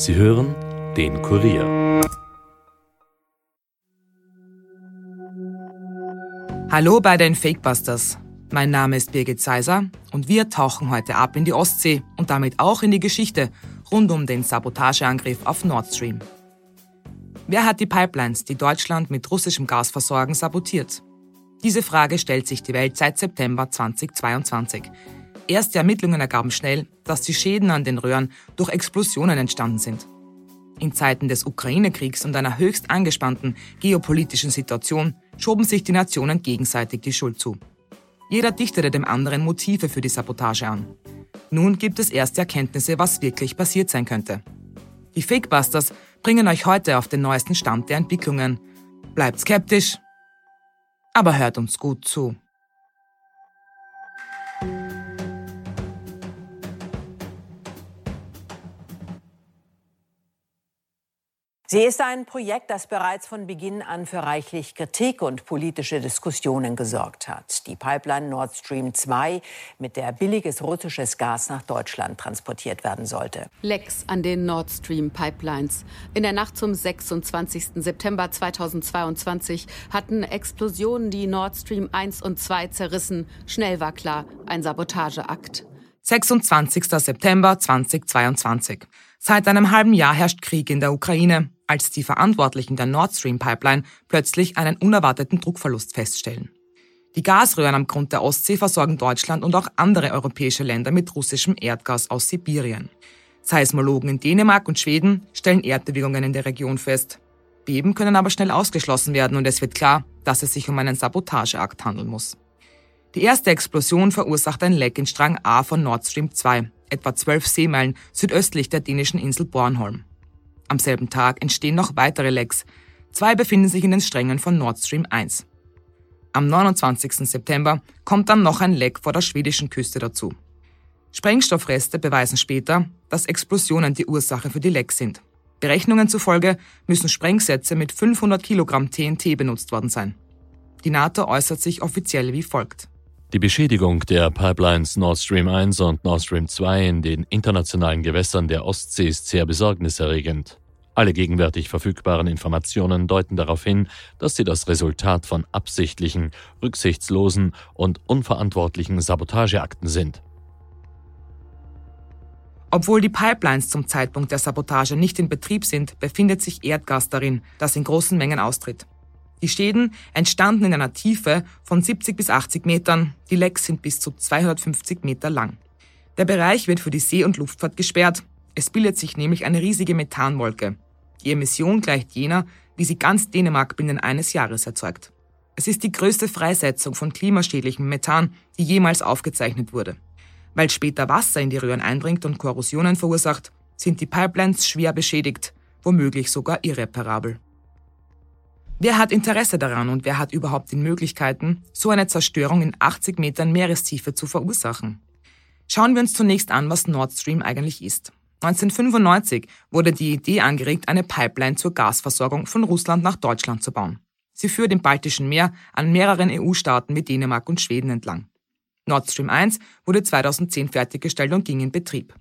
Sie hören den Kurier. Hallo bei den Fakebusters. Mein Name ist Birgit Seiser und wir tauchen heute ab in die Ostsee und damit auch in die Geschichte rund um den Sabotageangriff auf Nord Stream. Wer hat die Pipelines, die Deutschland mit russischem Gas versorgen, sabotiert? Diese Frage stellt sich die Welt seit September 2022. Erste Ermittlungen ergaben schnell, dass die Schäden an den Röhren durch Explosionen entstanden sind. In Zeiten des Ukraine-Kriegs und einer höchst angespannten geopolitischen Situation schoben sich die Nationen gegenseitig die Schuld zu. Jeder dichtete dem anderen Motive für die Sabotage an. Nun gibt es erste Erkenntnisse, was wirklich passiert sein könnte. Die Fakebusters bringen euch heute auf den neuesten Stand der Entwicklungen. Bleibt skeptisch, aber hört uns gut zu. Sie ist ein Projekt, das bereits von Beginn an für reichlich Kritik und politische Diskussionen gesorgt hat. Die Pipeline Nord Stream 2, mit der billiges russisches Gas nach Deutschland transportiert werden sollte. Lecks an den Nord Stream Pipelines. In der Nacht zum 26. September 2022 hatten Explosionen die Nord Stream 1 und 2 zerrissen. Schnell war klar, ein Sabotageakt. 26. September 2022. Seit einem halben Jahr herrscht Krieg in der Ukraine als die Verantwortlichen der Nord Stream Pipeline plötzlich einen unerwarteten Druckverlust feststellen. Die Gasröhren am Grund der Ostsee versorgen Deutschland und auch andere europäische Länder mit russischem Erdgas aus Sibirien. Seismologen in Dänemark und Schweden stellen Erdbewegungen in der Region fest. Beben können aber schnell ausgeschlossen werden und es wird klar, dass es sich um einen Sabotageakt handeln muss. Die erste Explosion verursacht ein Leck in Strang A von Nord Stream 2, etwa 12 Seemeilen südöstlich der dänischen Insel Bornholm. Am selben Tag entstehen noch weitere Lecks. Zwei befinden sich in den Strängen von Nord Stream 1. Am 29. September kommt dann noch ein Leck vor der schwedischen Küste dazu. Sprengstoffreste beweisen später, dass Explosionen die Ursache für die Lecks sind. Berechnungen zufolge müssen Sprengsätze mit 500 Kilogramm TNT benutzt worden sein. Die NATO äußert sich offiziell wie folgt. Die Beschädigung der Pipelines Nord Stream 1 und Nord Stream 2 in den internationalen Gewässern der Ostsee ist sehr besorgniserregend. Alle gegenwärtig verfügbaren Informationen deuten darauf hin, dass sie das Resultat von absichtlichen, rücksichtslosen und unverantwortlichen Sabotageakten sind. Obwohl die Pipelines zum Zeitpunkt der Sabotage nicht in Betrieb sind, befindet sich Erdgas darin, das in großen Mengen austritt. Die Schäden entstanden in einer Tiefe von 70 bis 80 Metern, die Lecks sind bis zu 250 Meter lang. Der Bereich wird für die See- und Luftfahrt gesperrt, es bildet sich nämlich eine riesige Methanwolke. Die Emission gleicht jener, wie sie ganz Dänemark binnen eines Jahres erzeugt. Es ist die größte Freisetzung von klimaschädlichem Methan, die jemals aufgezeichnet wurde. Weil später Wasser in die Röhren eindringt und Korrosionen verursacht, sind die Pipelines schwer beschädigt, womöglich sogar irreparabel. Wer hat Interesse daran und wer hat überhaupt die Möglichkeiten, so eine Zerstörung in 80 Metern Meerestiefe zu verursachen? Schauen wir uns zunächst an, was Nord Stream eigentlich ist. 1995 wurde die Idee angeregt, eine Pipeline zur Gasversorgung von Russland nach Deutschland zu bauen. Sie führt im Baltischen Meer an mehreren EU-Staaten wie Dänemark und Schweden entlang. Nord Stream 1 wurde 2010 fertiggestellt und ging in Betrieb.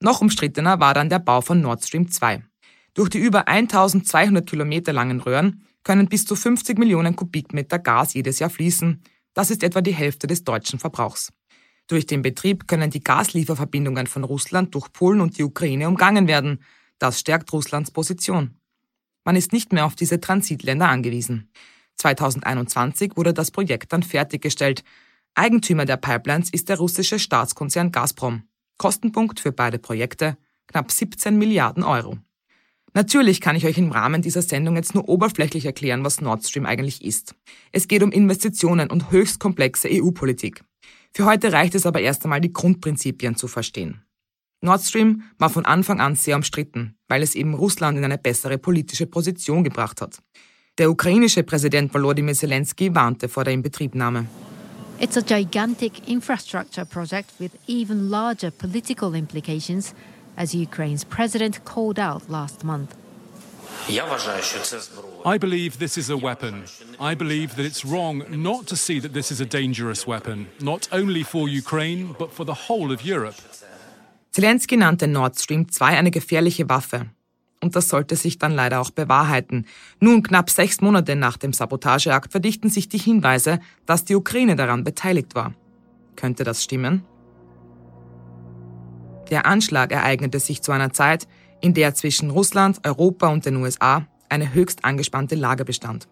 Noch umstrittener war dann der Bau von Nord Stream 2. Durch die über 1200 Kilometer langen Röhren können bis zu 50 Millionen Kubikmeter Gas jedes Jahr fließen. Das ist etwa die Hälfte des deutschen Verbrauchs. Durch den Betrieb können die Gaslieferverbindungen von Russland durch Polen und die Ukraine umgangen werden. Das stärkt Russlands Position. Man ist nicht mehr auf diese Transitländer angewiesen. 2021 wurde das Projekt dann fertiggestellt. Eigentümer der Pipelines ist der russische Staatskonzern Gazprom. Kostenpunkt für beide Projekte knapp 17 Milliarden Euro. Natürlich kann ich euch im Rahmen dieser Sendung jetzt nur oberflächlich erklären, was Nord Stream eigentlich ist. Es geht um Investitionen und höchst komplexe EU-Politik. Für heute reicht es aber erst einmal, die Grundprinzipien zu verstehen. Nord Stream war von Anfang an sehr umstritten, weil es eben Russland in eine bessere politische Position gebracht hat. Der ukrainische Präsident Volodymyr Zelensky warnte vor der Inbetriebnahme. It's a gigantic infrastructure project with even larger political implications, as Ukraine's president called out last month. I believe this is a weapon. I believe that it's wrong not to see that this is a dangerous weapon, not only for Ukraine, but for the whole of Europe. Zelensky nannte Nord Stream 2 eine gefährliche Waffe. Und das sollte sich dann leider auch bewahrheiten. Nun, knapp sechs Monate nach dem Sabotageakt verdichten sich die Hinweise, dass die Ukraine daran beteiligt war. Könnte das stimmen? Der Anschlag ereignete sich zu einer Zeit, in der zwischen Russland, Europa und den USA eine höchst angespannte Lage bestand.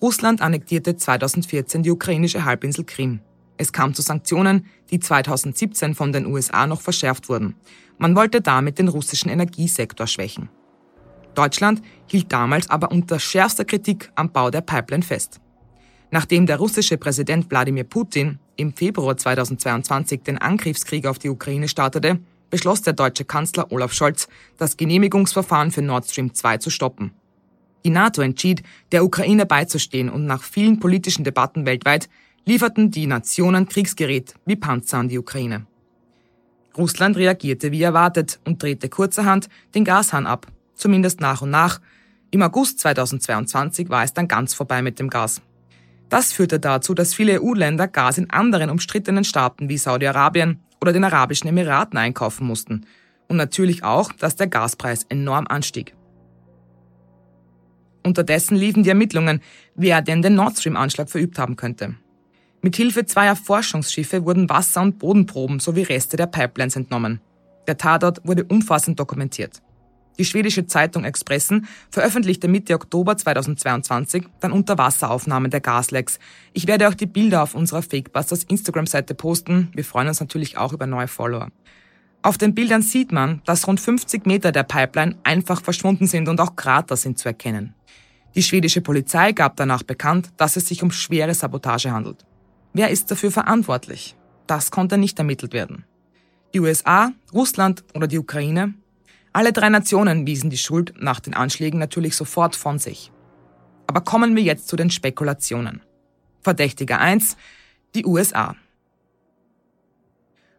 Russland annektierte 2014 die ukrainische Halbinsel Krim. Es kam zu Sanktionen, die 2017 von den USA noch verschärft wurden. Man wollte damit den russischen Energiesektor schwächen. Deutschland hielt damals aber unter schärfster Kritik am Bau der Pipeline fest. Nachdem der russische Präsident Wladimir Putin im Februar 2022 den Angriffskrieg auf die Ukraine startete, beschloss der deutsche Kanzler Olaf Scholz, das Genehmigungsverfahren für Nord Stream 2 zu stoppen. Die NATO entschied, der Ukraine beizustehen und nach vielen politischen Debatten weltweit lieferten die Nationen Kriegsgerät wie Panzer an die Ukraine. Russland reagierte wie erwartet und drehte kurzerhand den Gashahn ab, zumindest nach und nach. Im August 2022 war es dann ganz vorbei mit dem Gas. Das führte dazu, dass viele EU-Länder Gas in anderen umstrittenen Staaten wie Saudi-Arabien oder den Arabischen Emiraten einkaufen mussten. Und natürlich auch, dass der Gaspreis enorm anstieg. Unterdessen liefen die Ermittlungen, wer denn den Nord Stream-Anschlag verübt haben könnte. Mithilfe zweier Forschungsschiffe wurden Wasser- und Bodenproben sowie Reste der Pipelines entnommen. Der Tatort wurde umfassend dokumentiert. Die schwedische Zeitung Expressen veröffentlichte Mitte Oktober 2022 dann Unterwasseraufnahmen der Gaslecks. Ich werde auch die Bilder auf unserer Fakebusters Instagram-Seite posten. Wir freuen uns natürlich auch über neue Follower. Auf den Bildern sieht man, dass rund 50 Meter der Pipeline einfach verschwunden sind und auch Krater sind zu erkennen. Die schwedische Polizei gab danach bekannt, dass es sich um schwere Sabotage handelt. Wer ist dafür verantwortlich? Das konnte nicht ermittelt werden. Die USA, Russland oder die Ukraine? Alle drei Nationen wiesen die Schuld nach den Anschlägen natürlich sofort von sich. Aber kommen wir jetzt zu den Spekulationen. Verdächtiger 1, die USA.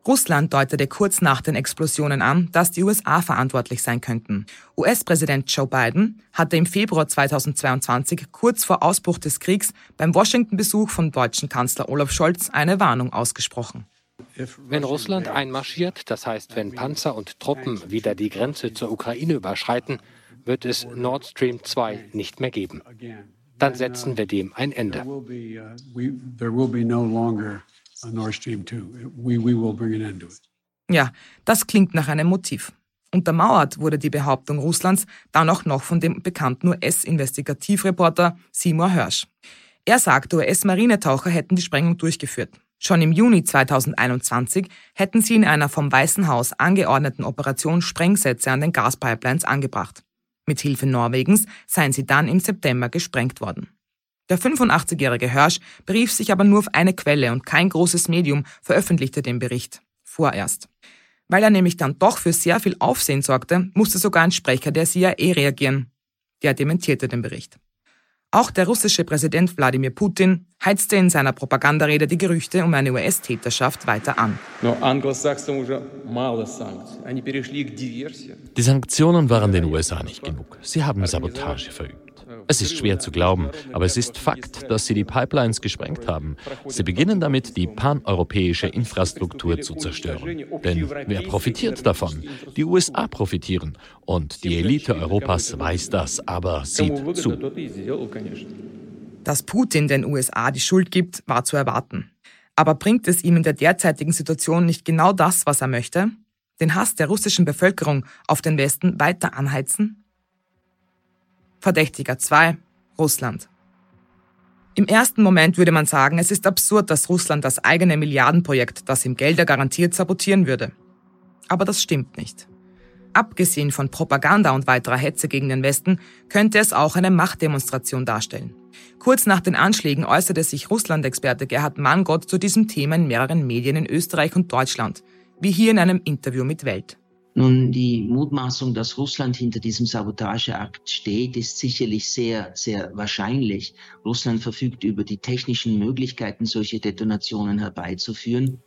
Russland deutete kurz nach den Explosionen an, dass die USA verantwortlich sein könnten. US-Präsident Joe Biden hatte im Februar 2022 kurz vor Ausbruch des Kriegs beim Washington-Besuch von deutschen Kanzler Olaf Scholz eine Warnung ausgesprochen. Wenn Russland einmarschiert, das heißt, wenn Panzer und Truppen wieder die Grenze zur Ukraine überschreiten, wird es Nord Stream 2 nicht mehr geben. Dann setzen wir dem ein Ende. Nord Stream 2. We, we will bring an end to it. Ja, das klingt nach einem Motiv. Untermauert wurde die Behauptung Russlands dann auch noch von dem bekannten US-Investigativreporter Seymour Hersh. Er sagte, US-Marinetaucher hätten die Sprengung durchgeführt. Schon im Juni 2021 hätten sie in einer vom Weißen Haus angeordneten Operation Sprengsätze an den Gaspipelines angebracht. Mit Hilfe Norwegens seien sie dann im September gesprengt worden. Der 85-jährige Hirsch berief sich aber nur auf eine Quelle und kein großes Medium veröffentlichte den Bericht. Vorerst. Weil er nämlich dann doch für sehr viel Aufsehen sorgte, musste sogar ein Sprecher der CIA reagieren. Der dementierte den Bericht. Auch der russische Präsident Wladimir Putin heizte in seiner Propagandarede die Gerüchte um eine US-Täterschaft weiter an. Die Sanktionen waren den USA nicht genug. Sie haben Sabotage verübt. Es ist schwer zu glauben, aber es ist Fakt, dass sie die Pipelines gesprengt haben. Sie beginnen damit, die paneuropäische Infrastruktur zu zerstören. Denn wer profitiert davon? Die USA profitieren. Und die Elite Europas weiß das, aber sieht zu. Dass Putin den USA die Schuld gibt, war zu erwarten. Aber bringt es ihm in der derzeitigen Situation nicht genau das, was er möchte? Den Hass der russischen Bevölkerung auf den Westen weiter anheizen? Verdächtiger 2. Russland. Im ersten Moment würde man sagen, es ist absurd, dass Russland das eigene Milliardenprojekt, das ihm Gelder garantiert, sabotieren würde. Aber das stimmt nicht. Abgesehen von Propaganda und weiterer Hetze gegen den Westen könnte es auch eine Machtdemonstration darstellen. Kurz nach den Anschlägen äußerte sich Russland-Experte Gerhard Manngott zu diesem Thema in mehreren Medien in Österreich und Deutschland, wie hier in einem Interview mit Welt. Nun, die Mutmaßung, dass Russland hinter diesem Sabotageakt steht, ist sicherlich sehr, sehr wahrscheinlich. Russland verfügt über die technischen Möglichkeiten, solche Detonationen herbeizuführen.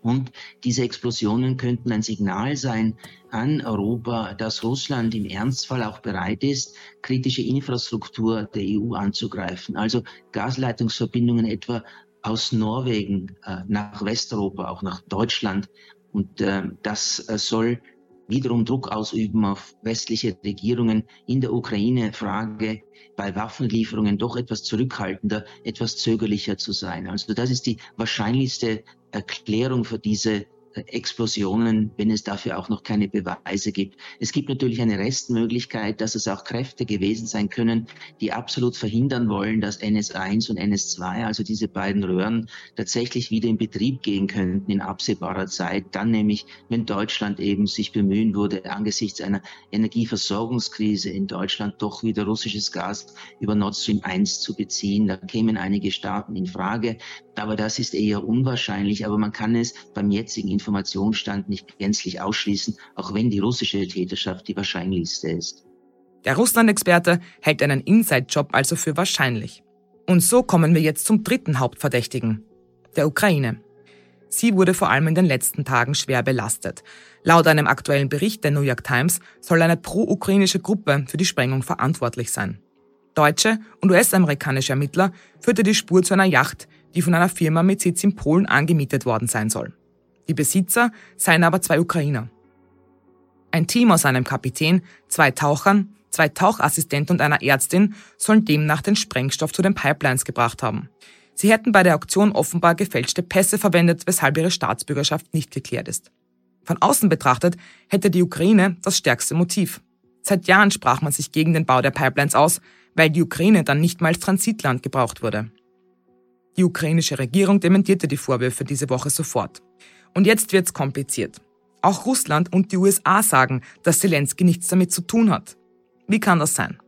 Und diese Explosionen könnten ein Signal sein an Europa, dass Russland im Ernstfall auch bereit ist, kritische Infrastruktur der EU anzugreifen. Also Gasleitungsverbindungen etwa aus Norwegen äh, nach Westeuropa, auch nach Deutschland Und äh, das äh, soll wiederum Druck ausüben auf westliche Regierungen in der Ukraine-Frage bei Waffenlieferungen doch etwas zurückhaltender, etwas zögerlicher zu sein. Also das ist die wahrscheinlichste Erklärung für diese Explosionen, wenn es dafür auch noch keine Beweise gibt. Es gibt natürlich eine Restmöglichkeit, dass es auch Kräfte gewesen sein können, die absolut verhindern wollen, dass NS1 und NS2, also diese beiden Röhren, tatsächlich wieder in Betrieb gehen könnten in absehbarer Zeit. Dann nämlich, wenn Deutschland eben sich bemühen würde, angesichts einer Energieversorgungskrise in Deutschland doch wieder russisches Gas über Nord Stream 1 zu beziehen. Da kämen einige Staaten in Frage. Aber das ist eher unwahrscheinlich. Aber man kann es beim jetzigen Informationsstand nicht gänzlich ausschließen, auch wenn die russische Täterschaft die wahrscheinlichste ist. Der Russland-Experte hält einen Inside-Job also für wahrscheinlich. Und so kommen wir jetzt zum dritten Hauptverdächtigen, der Ukraine. Sie wurde vor allem in den letzten Tagen schwer belastet. Laut einem aktuellen Bericht der New York Times soll eine pro-ukrainische Gruppe für die Sprengung verantwortlich sein. Deutsche und US-amerikanische Ermittler führte die Spur zu einer Yacht, die von einer Firma mit Sitz in Polen angemietet worden sein soll. Die Besitzer seien aber zwei Ukrainer. Ein Team aus einem Kapitän, zwei Tauchern, zwei Tauchassistenten und einer Ärztin sollen demnach den Sprengstoff zu den Pipelines gebracht haben. Sie hätten bei der Auktion offenbar gefälschte Pässe verwendet, weshalb ihre Staatsbürgerschaft nicht geklärt ist. Von außen betrachtet hätte die Ukraine das stärkste Motiv. Seit Jahren sprach man sich gegen den Bau der Pipelines aus, weil die Ukraine dann nicht mal als Transitland gebraucht wurde. Die ukrainische Regierung dementierte die Vorwürfe diese Woche sofort. Und jetzt wird's kompliziert. Auch Russland und die USA sagen, dass Zelensky nichts damit zu tun hat. Wie kann das sein?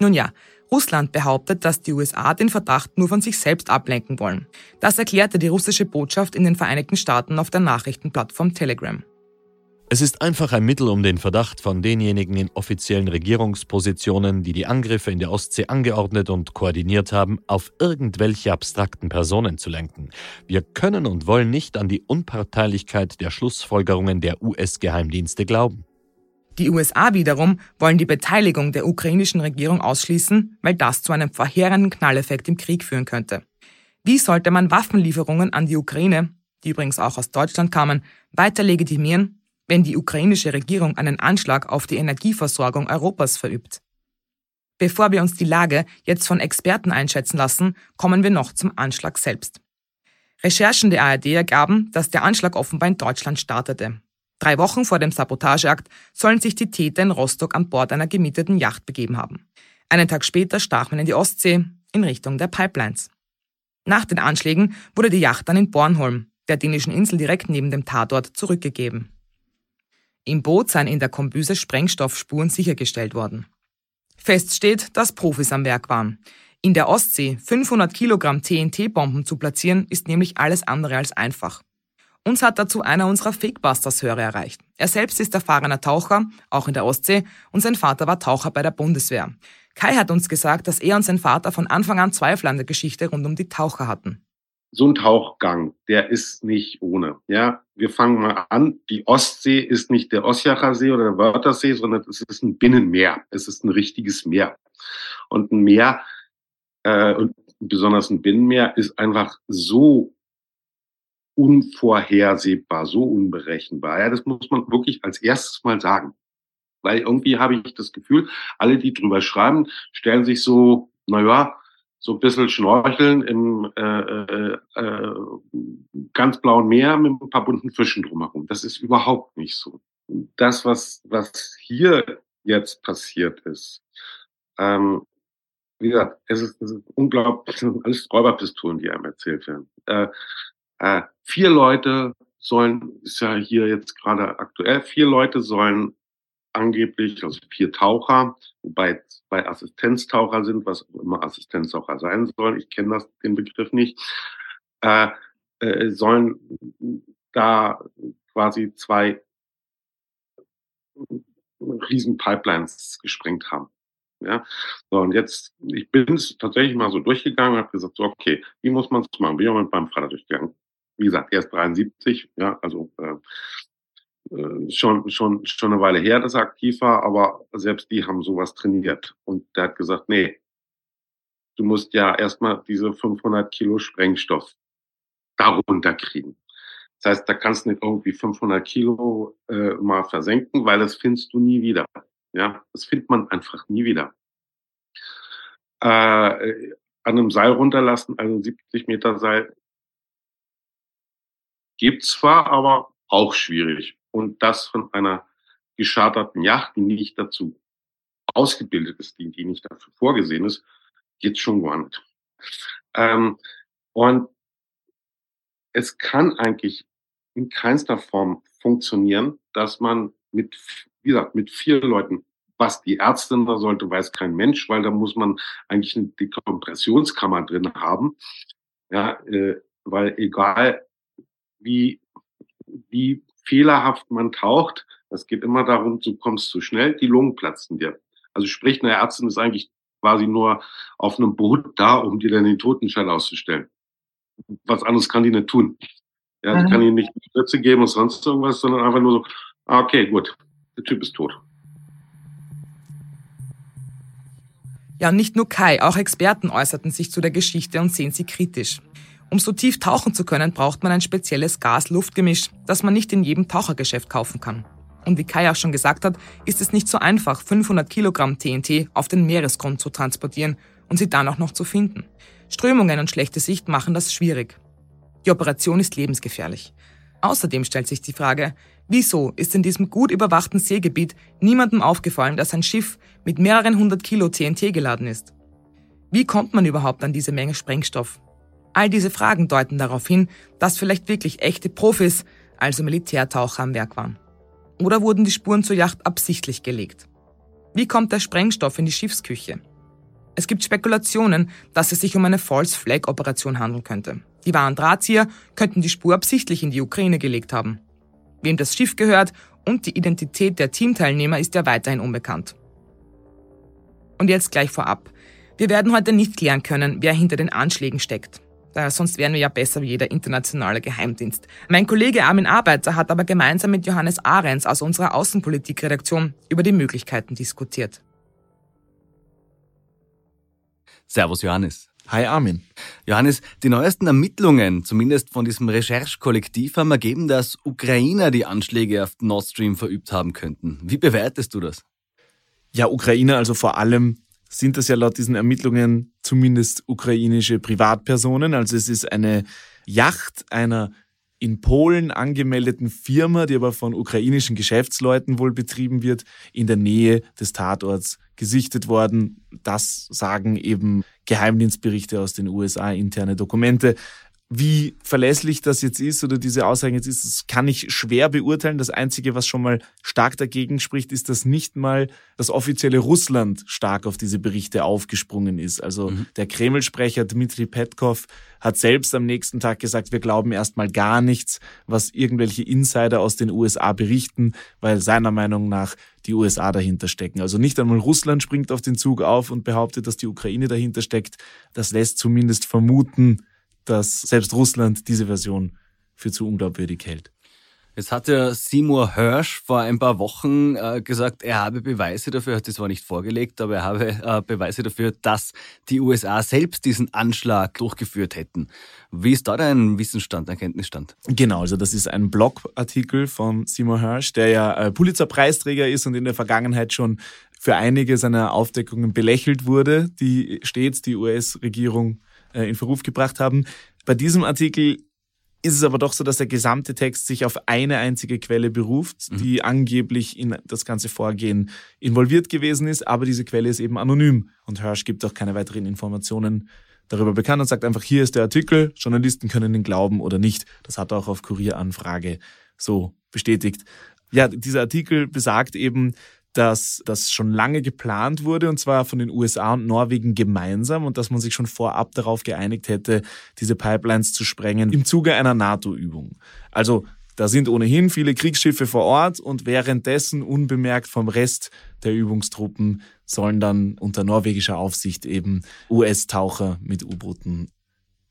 Nun ja, Russland behauptet, dass die USA den Verdacht nur von sich selbst ablenken wollen. Das erklärte die russische Botschaft in den Vereinigten Staaten auf der Nachrichtenplattform Telegram. Es ist einfach ein Mittel, um den Verdacht von denjenigen in offiziellen Regierungspositionen, die die Angriffe in der Ostsee angeordnet und koordiniert haben, auf irgendwelche abstrakten Personen zu lenken. Wir können und wollen nicht an die Unparteilichkeit der Schlussfolgerungen der US-Geheimdienste glauben. Die USA wiederum wollen die Beteiligung der ukrainischen Regierung ausschließen, weil das zu einem verheerenden Knalleffekt im Krieg führen könnte. Wie sollte man Waffenlieferungen an die Ukraine, die übrigens auch aus Deutschland kamen, weiter legitimieren, wenn die ukrainische Regierung einen Anschlag auf die Energieversorgung Europas verübt. Bevor wir uns die Lage jetzt von Experten einschätzen lassen, kommen wir noch zum Anschlag selbst. Recherchen der ARD ergaben, dass der Anschlag offenbar in Deutschland startete. Drei Wochen vor dem Sabotageakt sollen sich die Täter in Rostock an Bord einer gemieteten Yacht begeben haben. Einen Tag später stach man in die Ostsee in Richtung der Pipelines. Nach den Anschlägen wurde die Yacht dann in Bornholm, der dänischen Insel direkt neben dem Tatort, zurückgegeben. Im Boot seien in der Kombüse Sprengstoffspuren sichergestellt worden. Fest steht, dass Profis am Werk waren. In der Ostsee 500 Kilogramm TNT-Bomben zu platzieren, ist nämlich alles andere als einfach. Uns hat dazu einer unserer Fakebusters-Hörer erreicht. Er selbst ist erfahrener Taucher, auch in der Ostsee, und sein Vater war Taucher bei der Bundeswehr. Kai hat uns gesagt, dass er und sein Vater von Anfang an Zweifel an der Geschichte rund um die Taucher hatten so ein Tauchgang, der ist nicht ohne. Ja, wir fangen mal an. Die Ostsee ist nicht der Osjacher See oder der Wörthersee, sondern es ist ein Binnenmeer. Es ist ein richtiges Meer. Und ein Meer, äh, und besonders ein Binnenmeer, ist einfach so unvorhersehbar, so unberechenbar. Ja, das muss man wirklich als erstes mal sagen. Weil irgendwie habe ich das Gefühl, alle, die drüber schreiben, stellen sich so, na ja, so ein bisschen schnorcheln im äh, äh, äh, ganz blauen Meer mit ein paar bunten Fischen drumherum. Das ist überhaupt nicht so. Das, was, was hier jetzt passiert ist, ähm, wie gesagt, es ist, es ist unglaublich, es sind alles Räuberpistolen, die einem erzählt werden. Äh, äh, vier Leute sollen, ist ja hier jetzt gerade aktuell, vier Leute sollen angeblich, also vier Taucher, wobei zwei Assistenztaucher sind, was auch immer Assistenztaucher sein sollen. Ich kenne das den Begriff nicht. Äh, äh, sollen da quasi zwei riesen Pipelines gesprengt haben. Ja, so und jetzt, ich bin es tatsächlich mal so durchgegangen und habe gesagt, so, okay, wie muss man es machen? Bin ich auch mit meinem Vater durchgegangen. Wie gesagt, er ist 73, ja, also äh, schon, schon, schon eine Weile her, dass er aktiv war, aber selbst die haben sowas trainiert. Und der hat gesagt, nee, du musst ja erstmal diese 500 Kilo Sprengstoff darunter kriegen. Das heißt, da kannst du nicht irgendwie 500 Kilo äh, mal versenken, weil das findest du nie wieder. Ja, das findet man einfach nie wieder. Äh, an einem Seil runterlassen, also 70 Meter Seil, gibt zwar, aber auch schwierig. Und das von einer gescharterten Yacht, die nicht dazu ausgebildet ist, die, die nicht dafür vorgesehen ist, geht schon nicht. Ähm, und es kann eigentlich in keinster Form funktionieren, dass man mit, wie gesagt, mit vier Leuten, was die Ärztin da sollte, weiß kein Mensch, weil da muss man eigentlich eine Dekompressionskammer drin haben. Ja, äh, weil egal wie, wie fehlerhaft man taucht, es geht immer darum, du kommst zu schnell, die Lungen platzen dir. Also sprich, eine Ärztin ist eigentlich quasi nur auf einem Boot da, um dir dann den Totenschein auszustellen. Was anderes kann die nicht tun. Ja, mhm. die kann ihnen nicht Spritze geben und sonst irgendwas, sondern einfach nur so, ah, okay, gut, der Typ ist tot. Ja, nicht nur Kai, auch Experten äußerten sich zu der Geschichte und sehen sie kritisch. Um so tief tauchen zu können, braucht man ein spezielles Gas-Luft-Gemisch, das man nicht in jedem Tauchergeschäft kaufen kann. Und wie Kai auch schon gesagt hat, ist es nicht so einfach, 500 Kilogramm TNT auf den Meeresgrund zu transportieren und sie dann auch noch zu finden. Strömungen und schlechte Sicht machen das schwierig. Die Operation ist lebensgefährlich. Außerdem stellt sich die Frage, wieso ist in diesem gut überwachten Seegebiet niemandem aufgefallen, dass ein Schiff mit mehreren hundert Kilo TNT geladen ist? Wie kommt man überhaupt an diese Menge Sprengstoff? All diese Fragen deuten darauf hin, dass vielleicht wirklich echte Profis, also Militärtaucher am Werk waren. Oder wurden die Spuren zur Yacht absichtlich gelegt? Wie kommt der Sprengstoff in die Schiffsküche? Es gibt Spekulationen, dass es sich um eine False Flag Operation handeln könnte. Die wahren Drahtzieher könnten die Spur absichtlich in die Ukraine gelegt haben. Wem das Schiff gehört und die Identität der Teamteilnehmer ist ja weiterhin unbekannt. Und jetzt gleich vorab. Wir werden heute nicht klären können, wer hinter den Anschlägen steckt sonst wären wir ja besser wie jeder internationale Geheimdienst. Mein Kollege Armin Arbeiter hat aber gemeinsam mit Johannes Ahrens aus unserer Außenpolitikredaktion über die Möglichkeiten diskutiert. Servus Johannes. Hi Armin. Johannes, die neuesten Ermittlungen, zumindest von diesem Recherche-Kollektiv, haben ergeben, dass Ukrainer die Anschläge auf Nord Stream verübt haben könnten. Wie bewertest du das? Ja, Ukrainer, also vor allem sind das ja laut diesen Ermittlungen zumindest ukrainische Privatpersonen. Also es ist eine Yacht einer in Polen angemeldeten Firma, die aber von ukrainischen Geschäftsleuten wohl betrieben wird, in der Nähe des Tatorts gesichtet worden. Das sagen eben Geheimdienstberichte aus den USA, interne Dokumente. Wie verlässlich das jetzt ist oder diese Aussagen jetzt ist, das kann ich schwer beurteilen. Das Einzige, was schon mal stark dagegen spricht, ist, dass nicht mal das offizielle Russland stark auf diese Berichte aufgesprungen ist. Also mhm. der Kreml-Sprecher Dmitri Petkov hat selbst am nächsten Tag gesagt, wir glauben erstmal gar nichts, was irgendwelche Insider aus den USA berichten, weil seiner Meinung nach die USA dahinter stecken. Also nicht einmal Russland springt auf den Zug auf und behauptet, dass die Ukraine dahinter steckt. Das lässt zumindest vermuten, dass selbst Russland diese Version für zu unglaubwürdig hält. Jetzt hat ja Seymour Hirsch vor ein paar Wochen äh, gesagt, er habe Beweise dafür, hat das zwar nicht vorgelegt, aber er habe äh, Beweise dafür, dass die USA selbst diesen Anschlag durchgeführt hätten. Wie ist da dein Wissensstand, dein Kenntnisstand? Genau, also das ist ein Blogartikel von Seymour Hirsch, der ja äh, Pulitzer-Preisträger ist und in der Vergangenheit schon für einige seiner Aufdeckungen belächelt wurde, die stets die US-Regierung in Verruf gebracht haben. Bei diesem Artikel ist es aber doch so, dass der gesamte Text sich auf eine einzige Quelle beruft, mhm. die angeblich in das ganze Vorgehen involviert gewesen ist, aber diese Quelle ist eben anonym und Hirsch gibt auch keine weiteren Informationen darüber bekannt und sagt einfach, hier ist der Artikel, Journalisten können ihn glauben oder nicht. Das hat er auch auf Kurieranfrage so bestätigt. Ja, dieser Artikel besagt eben, dass das schon lange geplant wurde und zwar von den USA und Norwegen gemeinsam und dass man sich schon vorab darauf geeinigt hätte, diese Pipelines zu sprengen im Zuge einer NATO-Übung. Also da sind ohnehin viele Kriegsschiffe vor Ort und währenddessen unbemerkt vom Rest der Übungstruppen sollen dann unter norwegischer Aufsicht eben US-Taucher mit U-Booten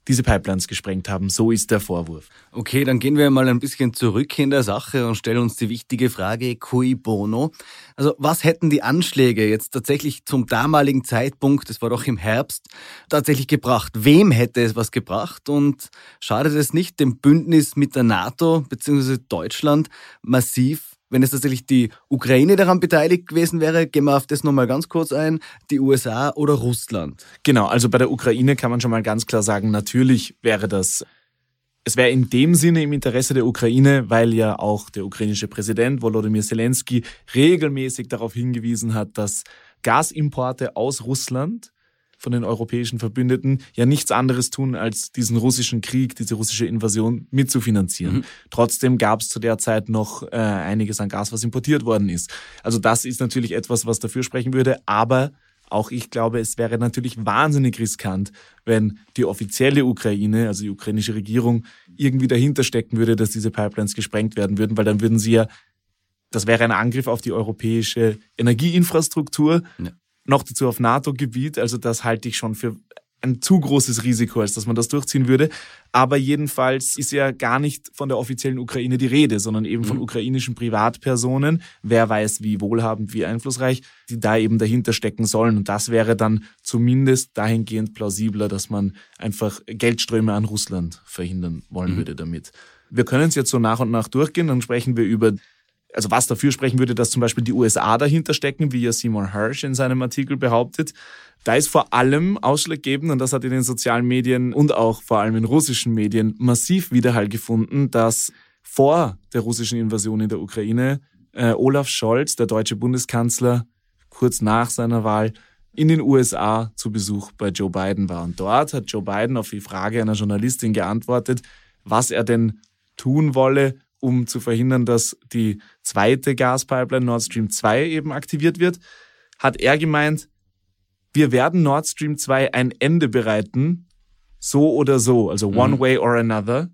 diese Pipelines gesprengt haben. So ist der Vorwurf. Okay, dann gehen wir mal ein bisschen zurück in der Sache und stellen uns die wichtige Frage, cui bono? Also was hätten die Anschläge jetzt tatsächlich zum damaligen Zeitpunkt, das war doch im Herbst, tatsächlich gebracht? Wem hätte es was gebracht? Und schadet es nicht dem Bündnis mit der NATO bzw. Deutschland massiv wenn es tatsächlich die Ukraine daran beteiligt gewesen wäre, gehen wir auf das nochmal ganz kurz ein, die USA oder Russland. Genau, also bei der Ukraine kann man schon mal ganz klar sagen, natürlich wäre das es wäre in dem Sinne im Interesse der Ukraine, weil ja auch der ukrainische Präsident Volodymyr Zelensky regelmäßig darauf hingewiesen hat, dass Gasimporte aus Russland von den europäischen Verbündeten ja nichts anderes tun, als diesen russischen Krieg, diese russische Invasion mitzufinanzieren. Mhm. Trotzdem gab es zu der Zeit noch äh, einiges an Gas, was importiert worden ist. Also das ist natürlich etwas, was dafür sprechen würde, aber auch ich glaube, es wäre natürlich wahnsinnig riskant, wenn die offizielle Ukraine, also die ukrainische Regierung, irgendwie dahinter stecken würde, dass diese Pipelines gesprengt werden würden, weil dann würden sie ja, das wäre ein Angriff auf die europäische Energieinfrastruktur. Ja noch dazu auf NATO-Gebiet. Also das halte ich schon für ein zu großes Risiko, als dass man das durchziehen würde. Aber jedenfalls ist ja gar nicht von der offiziellen Ukraine die Rede, sondern eben von mhm. ukrainischen Privatpersonen, wer weiß wie wohlhabend, wie einflussreich, die da eben dahinter stecken sollen. Und das wäre dann zumindest dahingehend plausibler, dass man einfach Geldströme an Russland verhindern wollen mhm. würde damit. Wir können es jetzt so nach und nach durchgehen, dann sprechen wir über also was dafür sprechen würde, dass zum Beispiel die USA dahinter stecken, wie ja Seymour Hersh in seinem Artikel behauptet. Da ist vor allem ausschlaggebend, und das hat in den sozialen Medien und auch vor allem in russischen Medien massiv Widerhall gefunden, dass vor der russischen Invasion in der Ukraine äh, Olaf Scholz, der deutsche Bundeskanzler, kurz nach seiner Wahl in den USA zu Besuch bei Joe Biden war. Und dort hat Joe Biden auf die Frage einer Journalistin geantwortet, was er denn tun wolle, um zu verhindern, dass die zweite Gaspipeline Nord Stream 2 eben aktiviert wird, hat er gemeint, wir werden Nord Stream 2 ein Ende bereiten, so oder so, also one mhm. way or another.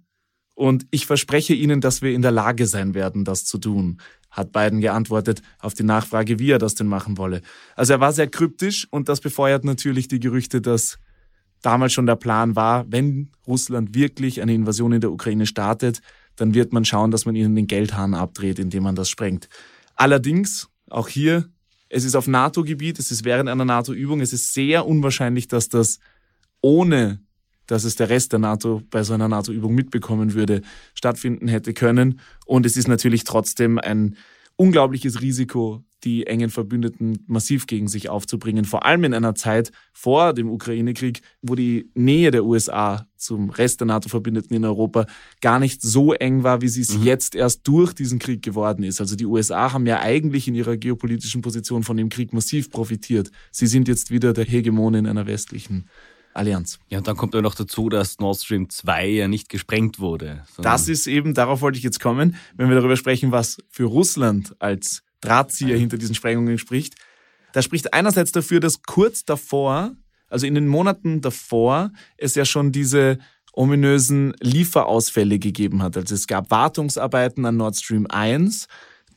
Und ich verspreche Ihnen, dass wir in der Lage sein werden, das zu tun, hat Biden geantwortet auf die Nachfrage, wie er das denn machen wolle. Also er war sehr kryptisch und das befeuert natürlich die Gerüchte, dass damals schon der Plan war, wenn Russland wirklich eine Invasion in der Ukraine startet, dann wird man schauen, dass man ihnen den Geldhahn abdreht, indem man das sprengt. Allerdings, auch hier, es ist auf NATO-Gebiet, es ist während einer NATO-Übung, es ist sehr unwahrscheinlich, dass das ohne dass es der Rest der NATO bei so einer NATO-Übung mitbekommen würde, stattfinden hätte können. Und es ist natürlich trotzdem ein unglaubliches Risiko, die engen Verbündeten massiv gegen sich aufzubringen. Vor allem in einer Zeit vor dem Ukraine-Krieg, wo die Nähe der USA zum Rest der NATO-Verbündeten in Europa gar nicht so eng war, wie sie es mhm. jetzt erst durch diesen Krieg geworden ist. Also die USA haben ja eigentlich in ihrer geopolitischen Position von dem Krieg massiv profitiert. Sie sind jetzt wieder der Hegemon in einer westlichen Allianz. Ja, und dann kommt ja noch dazu, dass Nord Stream 2 ja nicht gesprengt wurde. Das ist eben, darauf wollte ich jetzt kommen, wenn wir darüber sprechen, was für Russland als Drahtzieher hinter diesen Sprengungen spricht. Da spricht einerseits dafür, dass kurz davor, also in den Monaten davor, es ja schon diese ominösen Lieferausfälle gegeben hat. Also es gab Wartungsarbeiten an Nord Stream 1,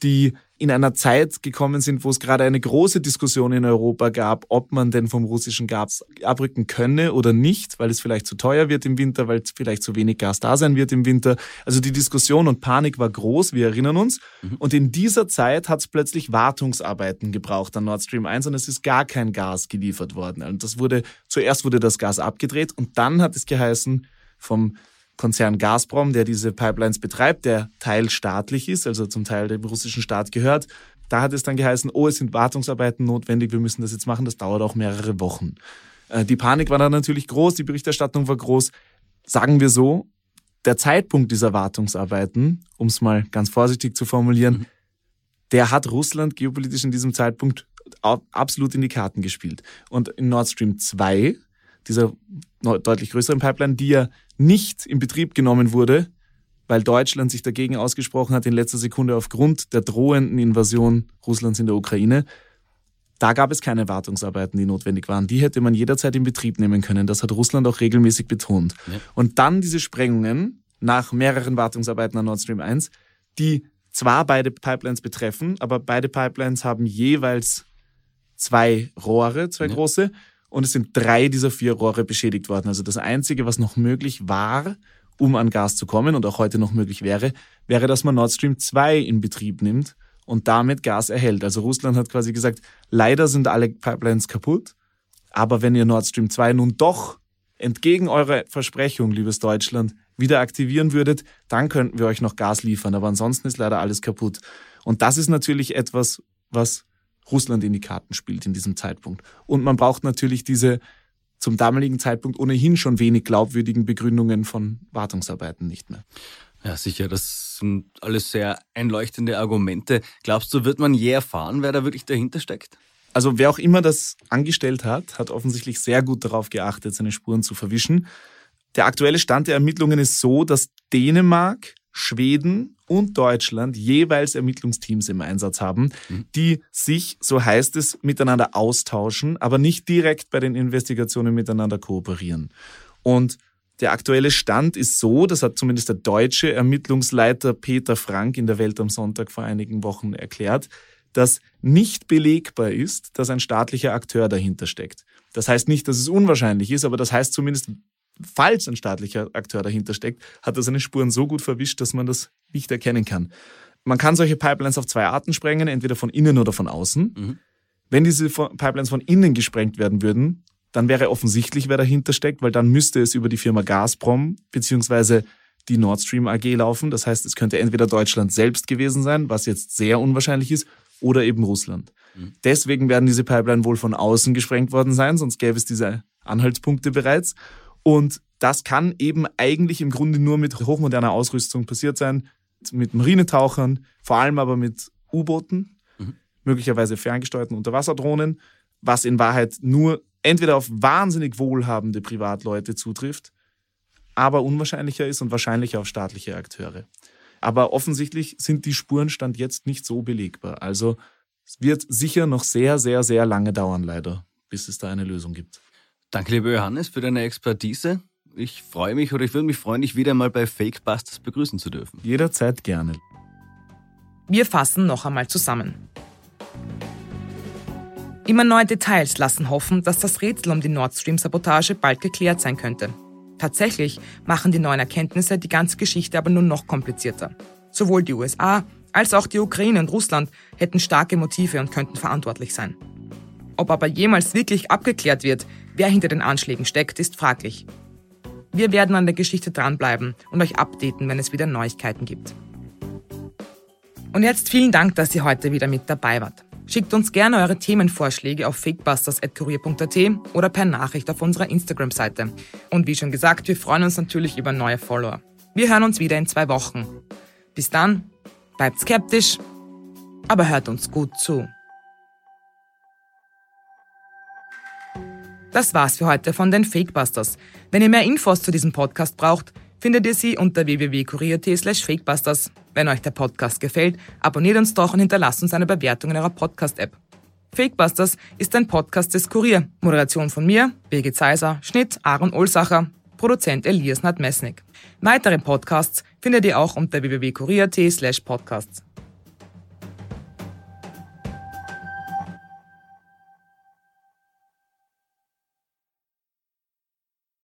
die in einer Zeit gekommen sind, wo es gerade eine große Diskussion in Europa gab, ob man denn vom russischen Gas abrücken könne oder nicht, weil es vielleicht zu teuer wird im Winter, weil vielleicht zu wenig Gas da sein wird im Winter. Also die Diskussion und Panik war groß, wir erinnern uns. Mhm. Und in dieser Zeit hat es plötzlich Wartungsarbeiten gebraucht an Nord Stream 1 und es ist gar kein Gas geliefert worden. Und das wurde, zuerst wurde das Gas abgedreht und dann hat es geheißen vom Konzern Gazprom, der diese Pipelines betreibt, der teilstaatlich ist, also zum Teil dem russischen Staat gehört. Da hat es dann geheißen, oh, es sind Wartungsarbeiten notwendig, wir müssen das jetzt machen, das dauert auch mehrere Wochen. Äh, die Panik war dann natürlich groß, die Berichterstattung war groß. Sagen wir so, der Zeitpunkt dieser Wartungsarbeiten, um es mal ganz vorsichtig zu formulieren, mhm. der hat Russland geopolitisch in diesem Zeitpunkt absolut in die Karten gespielt. Und in Nord Stream 2, dieser deutlich größeren Pipeline, die ja nicht in Betrieb genommen wurde, weil Deutschland sich dagegen ausgesprochen hat in letzter Sekunde aufgrund der drohenden Invasion Russlands in der Ukraine. Da gab es keine Wartungsarbeiten, die notwendig waren. Die hätte man jederzeit in Betrieb nehmen können. Das hat Russland auch regelmäßig betont. Ja. Und dann diese Sprengungen nach mehreren Wartungsarbeiten an Nord Stream 1, die zwar beide Pipelines betreffen, aber beide Pipelines haben jeweils zwei Rohre, zwei ja. große. Und es sind drei dieser vier Rohre beschädigt worden. Also das Einzige, was noch möglich war, um an Gas zu kommen und auch heute noch möglich wäre, wäre, dass man Nord Stream 2 in Betrieb nimmt und damit Gas erhält. Also Russland hat quasi gesagt, leider sind alle Pipelines kaputt, aber wenn ihr Nord Stream 2 nun doch entgegen eurer Versprechung, liebes Deutschland, wieder aktivieren würdet, dann könnten wir euch noch Gas liefern. Aber ansonsten ist leider alles kaputt. Und das ist natürlich etwas, was Russland in die Karten spielt in diesem Zeitpunkt. Und man braucht natürlich diese zum damaligen Zeitpunkt ohnehin schon wenig glaubwürdigen Begründungen von Wartungsarbeiten nicht mehr. Ja, sicher, das sind alles sehr einleuchtende Argumente. Glaubst du, wird man je erfahren, wer da wirklich dahinter steckt? Also wer auch immer das angestellt hat, hat offensichtlich sehr gut darauf geachtet, seine Spuren zu verwischen. Der aktuelle Stand der Ermittlungen ist so, dass Dänemark, Schweden und Deutschland jeweils Ermittlungsteams im Einsatz haben, mhm. die sich, so heißt es, miteinander austauschen, aber nicht direkt bei den Investigationen miteinander kooperieren. Und der aktuelle Stand ist so, das hat zumindest der deutsche Ermittlungsleiter Peter Frank in der Welt am Sonntag vor einigen Wochen erklärt, dass nicht belegbar ist, dass ein staatlicher Akteur dahinter steckt. Das heißt nicht, dass es unwahrscheinlich ist, aber das heißt zumindest, falls ein staatlicher Akteur dahinter steckt, hat er seine Spuren so gut verwischt, dass man das nicht erkennen kann. Man kann solche Pipelines auf zwei Arten sprengen, entweder von innen oder von außen. Mhm. Wenn diese Pipelines von innen gesprengt werden würden, dann wäre offensichtlich, wer dahinter steckt, weil dann müsste es über die Firma Gazprom beziehungsweise die Nord Stream AG laufen. Das heißt, es könnte entweder Deutschland selbst gewesen sein, was jetzt sehr unwahrscheinlich ist, oder eben Russland. Mhm. Deswegen werden diese Pipeline wohl von außen gesprengt worden sein, sonst gäbe es diese Anhaltspunkte bereits. Und das kann eben eigentlich im Grunde nur mit hochmoderner Ausrüstung passiert sein, mit Marinetauchern, vor allem aber mit U-Booten, mhm. möglicherweise ferngesteuerten Unterwasserdrohnen, was in Wahrheit nur entweder auf wahnsinnig wohlhabende Privatleute zutrifft, aber unwahrscheinlicher ist und wahrscheinlicher auf staatliche Akteure. Aber offensichtlich sind die Spuren stand jetzt nicht so belegbar. Also es wird sicher noch sehr, sehr, sehr lange dauern, leider, bis es da eine Lösung gibt. Danke, lieber Johannes, für deine Expertise. Ich freue mich oder ich würde mich freuen, dich wieder mal bei Fakebusters begrüßen zu dürfen. Jederzeit gerne. Wir fassen noch einmal zusammen. Immer neue Details lassen hoffen, dass das Rätsel um die Nord Stream-Sabotage bald geklärt sein könnte. Tatsächlich machen die neuen Erkenntnisse die ganze Geschichte aber nur noch komplizierter. Sowohl die USA als auch die Ukraine und Russland hätten starke Motive und könnten verantwortlich sein. Ob aber jemals wirklich abgeklärt wird, wer hinter den Anschlägen steckt, ist fraglich. Wir werden an der Geschichte dranbleiben und euch updaten, wenn es wieder Neuigkeiten gibt. Und jetzt vielen Dank, dass ihr heute wieder mit dabei wart. Schickt uns gerne eure Themenvorschläge auf fakebusters.kurier.at oder per Nachricht auf unserer Instagram-Seite. Und wie schon gesagt, wir freuen uns natürlich über neue Follower. Wir hören uns wieder in zwei Wochen. Bis dann, bleibt skeptisch, aber hört uns gut zu. Das war's für heute von den Fakebusters. Wenn ihr mehr Infos zu diesem Podcast braucht, findet ihr sie unter www.kurier.at slash fakebusters. Wenn euch der Podcast gefällt, abonniert uns doch und hinterlasst uns eine Bewertung in eurer Podcast-App. Fakebusters ist ein Podcast des Kurier. Moderation von mir, Birgit Zeiser, Schnitt Aaron Olsacher, Produzent Elias Nadmesnik. Weitere Podcasts findet ihr auch unter www.kurier.at slash podcasts.